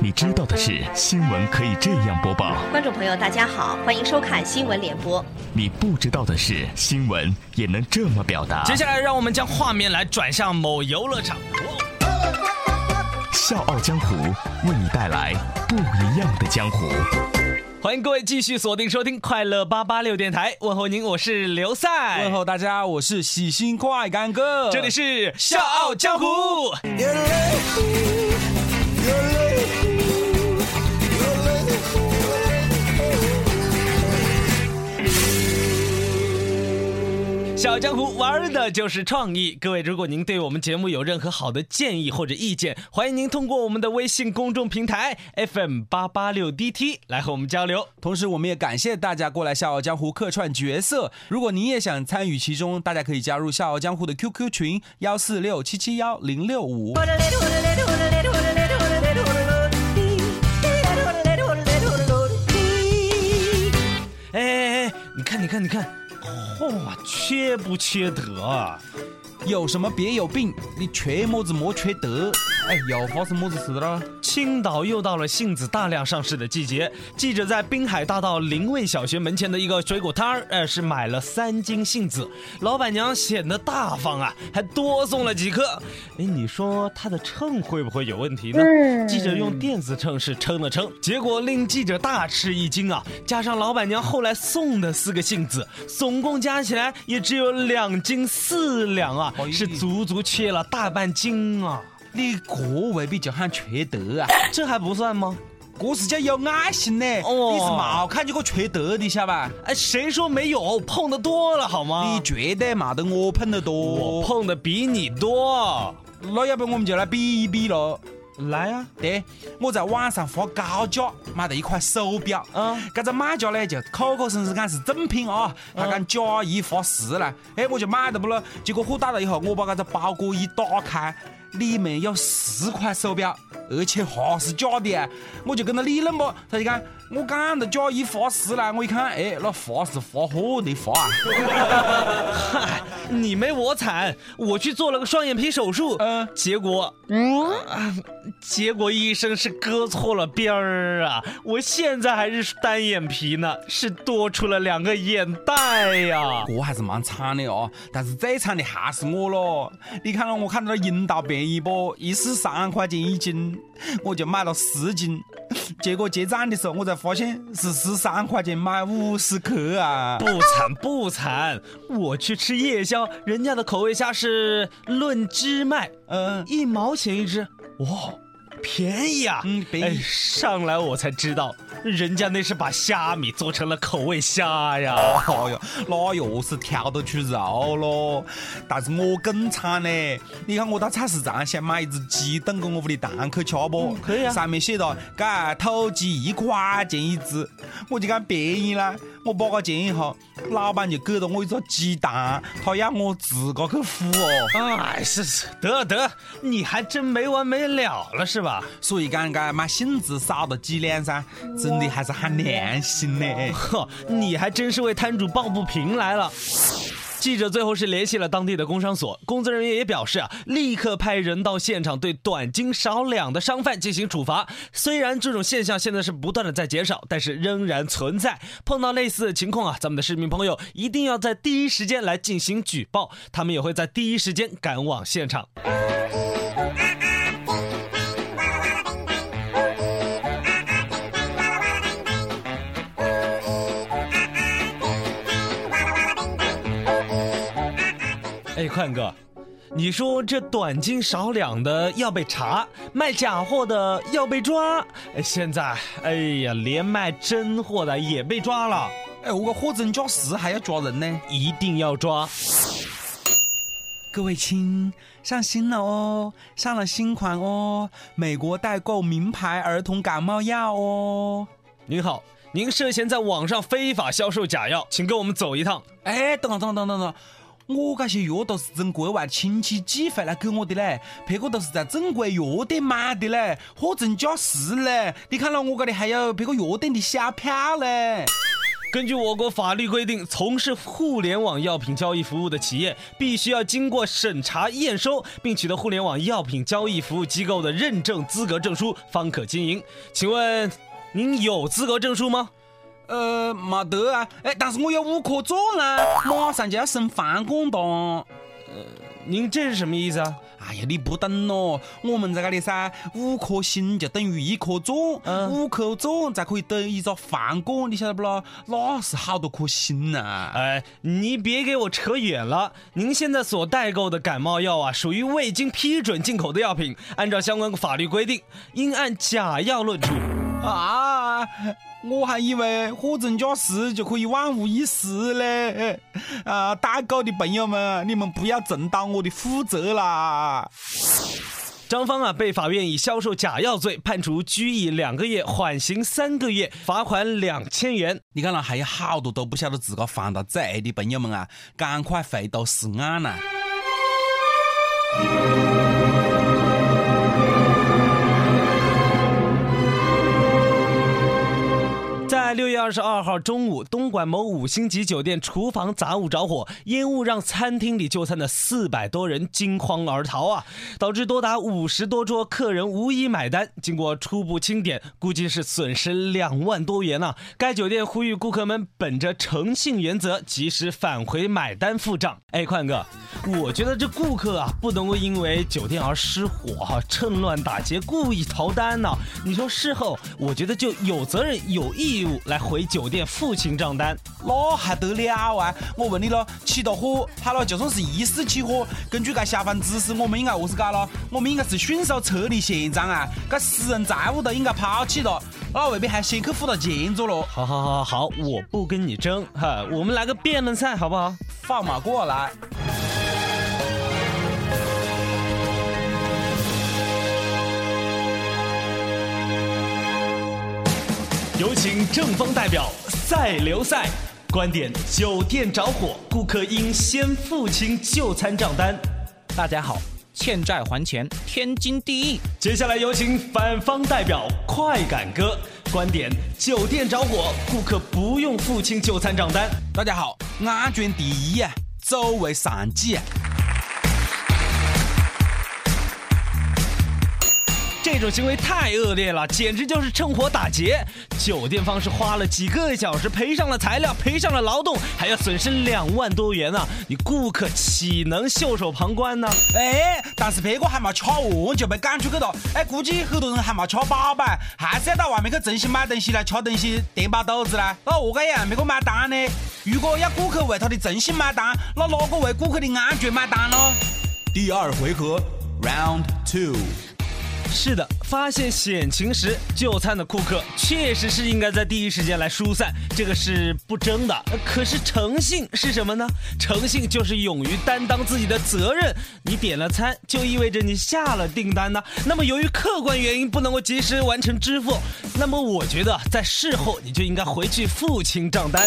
你知道的是，新闻可以这样播报。观众朋友，大家好，欢迎收看新闻联播。你不知道的是，新闻也能这么表达。接下来，让我们将画面来转向某游乐场。笑傲江湖为你带来不一样的江湖。欢迎各位继续锁定收听快乐八八六电台，问候您，我是刘赛。问候大家，我是喜新快干哥，这里是笑傲江湖。小江湖玩的就是创意。各位，如果您对我们节目有任何好的建议或者意见，欢迎您通过我们的微信公众平台 FM 八八六 DT 来和我们交流。同时，我们也感谢大家过来《笑傲江湖》客串角色。如果您也想参与其中，大家可以加入《笑傲江湖》的 QQ 群幺四六七七幺零六五。哎哎哎，你看，你看，你看。嚯，缺不缺德啊？有什么别有病？你缺么子莫缺德？哎，又发生么子事了？青岛又到了杏子大量上市的季节，记者在滨海大道临卫小学门前的一个水果摊儿，呃，是买了三斤杏子，老板娘显得大方啊，还多送了几颗。哎，你说她的秤会不会有问题呢？记者用电子秤是称了称，结果令记者大吃一惊啊！加上老板娘后来送的四个杏子，总共加起来也只有两斤四两啊，是足足切了大半斤啊！你这未必就喊缺德啊？这还不算吗？这是叫有爱心呢。哦，你是冇看见过缺德的，晓得吧？哎，谁说没有？碰的多了好吗？你绝对冇得我碰得多。我碰的比你多。那要不我们就来比一比喽。来啊！对，我在网上花高价买了一块手表。嗯，这个买家呢就口口声声讲是正品啊，他讲假一罚十了。哎，我就买了不咯？结果货到了以后，我把这个包裹一打开。里面有四块手表，而且还是假的，我就跟他理论不，他就讲我讲的假一发十来，我一看，哎，那发是发货的发。啊！嗨，你没我惨，我去做了个双眼皮手术，嗯，结果，嗯，结果医生是割错了边儿啊，我现在还是单眼皮呢，是多出了两个眼袋呀，我还是蛮惨的哦，但是最惨的还是我咯，你看了我看到那阴道便宜不？一十三块钱一斤，我就买了十斤。结果结账的时候，我才发现是十三块钱买五十克啊！不惨不惨，我去吃夜宵，人家的口味虾是论只卖，嗯，一毛钱一只，哇！便宜啊！嗯，便宜。上来我才知道，人家那是把虾米做成了口味虾呀！哎呦，那又是挑得出肉咯。但是我更惨呢，你看我到菜市场想买一只鸡炖给我屋里堂客吃不？可以啊。上面写着，嘎土鸡一块钱一只，我就讲便宜啦。我把个钱以后，老板就给了我一个鸡蛋，他要我自个去孵哦。哎，是是，得得，你还真没完没了了是吧？所以讲讲买性子少的几两噻，真的还是很良心呢。呵，你还真是为摊主抱不平来了。记者最后是联系了当地的工商所，工作人员也表示啊，立刻派人到现场对短斤少两的商贩进行处罚。虽然这种现象现在是不断的在减少，但是仍然存在。碰到类似的情况啊，咱们的市民朋友一定要在第一时间来进行举报，他们也会在第一时间赶往现场。宽哥，你说这短斤少两的要被查，卖假货的要被抓，现在，哎呀，连卖真货的也被抓了。哎，我个货真价实还要抓人呢，一定要抓。各位亲，上新了哦，上了新款哦，美国代购名牌儿童感冒药哦。您好，您涉嫌在网上非法销售假药，请跟我们走一趟。哎，等等等等等等。我这些药都是从国外亲戚寄回来给我的嘞，别个都是在正规药店买的嘞，货真价实嘞。你看了我这里还有别个药店的小票嘞。根据我国法律规定，从事互联网药品交易服务的企业必须要经过审查验收，并取得互联网药品交易服务机构的认证资格证书，方可经营。请问您有资格证书吗？呃，没得啊。哎，但是我有五颗钻呢，马上就要升饭馆档。您这是什么意思啊？哎呀，你不懂咯，我们在这里噻，五颗星就等于一颗钻，五颗钻才可以等一个饭馆，你晓得不咯？那是好多颗星呐？哎，你别给我扯远了。您现在所代购的感冒药啊，属于未经批准进口的药品，按照相关法律规定，应按假药论处。啊！我还以为货真价实就可以万无一失嘞！啊，代购的朋友们，你们不要重蹈我的覆辙啦！张芳啊，被法院以销售假药罪判处拘役两个月，缓刑三个月，罚款两千元。你看了，还有好多都不晓得自个犯了罪的朋友们啊，赶快回头是岸呐！六月二十二号中午，东莞某五星级酒店厨房杂物着火，烟雾让餐厅里就餐的四百多人惊慌而逃啊，导致多达五十多桌客人无一买单。经过初步清点，估计是损失两万多元呢。该酒店呼吁顾客们本着诚信原则，及时返回买单付账。哎，宽哥，我觉得这顾客啊，不能够因为酒店而失火哈，趁乱打劫，故意逃单呢。你说事后，我觉得就有责任有义务。来回酒店付清账单，那还得了啊！我问你了，起到火，好了，就算是一时起火，根据该消防知识，我们应该何是搞了？我们应该是迅速撤离现场啊！该私人财物都应该抛弃了，那未必还先去付了钱着了？好好好好，我不跟你争哈，我们来个辩论赛好不好？放马过来。有请正方代表赛刘赛，观点：酒店着火，顾客应先付清就餐账单。大家好，欠债还钱，天经地义。接下来有请反方代表快感哥，观点：酒店着火，顾客不用付清就餐账单。大家好，安全第一啊，走为上计这种行为太恶劣了，简直就是趁火打劫！酒店方是花了几个小时，赔上了材料，赔上了劳动，还要损失两万多元啊！你顾客岂能袖手旁观呢？哎，但是别个还没吃完就被赶出去了，哎，估计很多人还没吃饱吧，还是要到外面去重新买东西来吃东西，填饱肚子啦。那何个样别个买单呢？如果要顾客为他的诚信买单，那哪个为顾客的安全买单呢？第二回合，Round Two。是的，发现险情时就餐的顾客确实是应该在第一时间来疏散，这个是不争的。可是诚信是什么呢？诚信就是勇于担当自己的责任。你点了餐，就意味着你下了订单呢。那么由于客观原因不能够及时完成支付，那么我觉得在事后你就应该回去付清账单。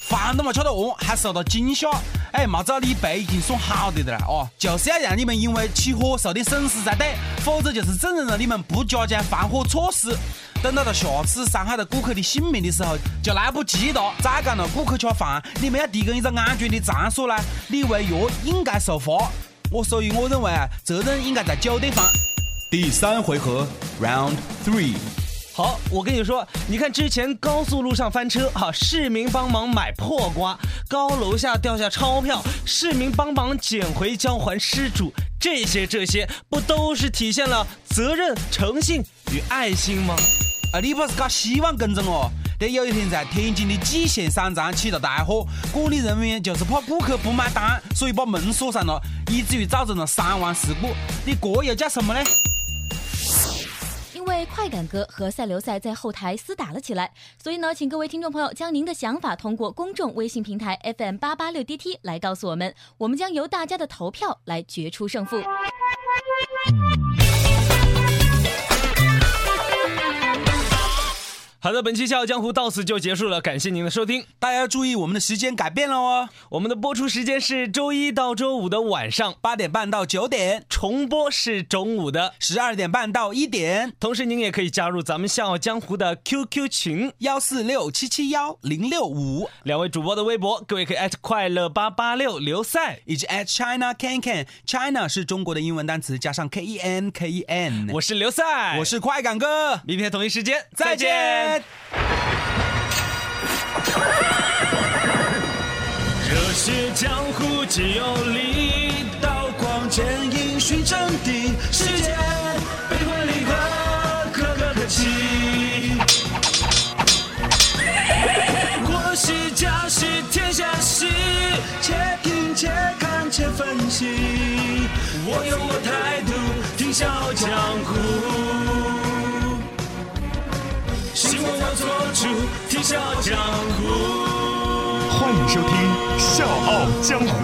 饭都没吃得完，还受到惊吓，哎，没找你赔已经算好的了哦，就是要让你们因为起火受点损失才对，否则就是证明了你们不加强防火措施。等到了下次伤害到顾客的性命的时候，就来不及了。再讲了，顾客吃饭，你们要提供一个安全的场所呢，你违约应该受罚。我所以我认为啊，责任应该在酒店方。第三回合，Round Three。好，我跟你说，你看之前高速路上翻车，哈，市民帮忙买破瓜，高楼下掉下钞票，市民帮忙捡回交还失主，这些这些不都是体现了责任、诚信与爱心吗？啊，你不是搞希望工程哦？这有一天在天津的蓟县商场起了大火，管理人员就是怕顾客不买单，所以把门锁上了，以至于造成了伤亡事故。你这又叫什么呢？快感哥和赛刘赛在后台厮打了起来，所以呢，请各位听众朋友将您的想法通过公众微信平台 FM 八八六 DT 来告诉我们，我们将由大家的投票来决出胜负。好的，本期《笑傲江湖》到此就结束了，感谢您的收听。大家要注意，我们的时间改变了哦，我们的播出时间是周一到周五的晚上八点半到九点，重播是中午的十二点半到一点。同时，您也可以加入咱们《笑傲江湖》的 QQ 群幺四六七七幺零六五，两位主播的微博，各位可以艾特快乐八八六刘赛，以及 at China Can Can。China 是中国的英文单词，加上 K E N K E N。我是刘赛，我是快感哥，明天同一时间再见。热血江湖皆有力，刀光剑影寻真谛，世间悲欢离合，可歌可泣。国事家事天下事，且听且看且分析。我有我态我做主，听笑傲江湖。欢迎收听《笑傲江湖》。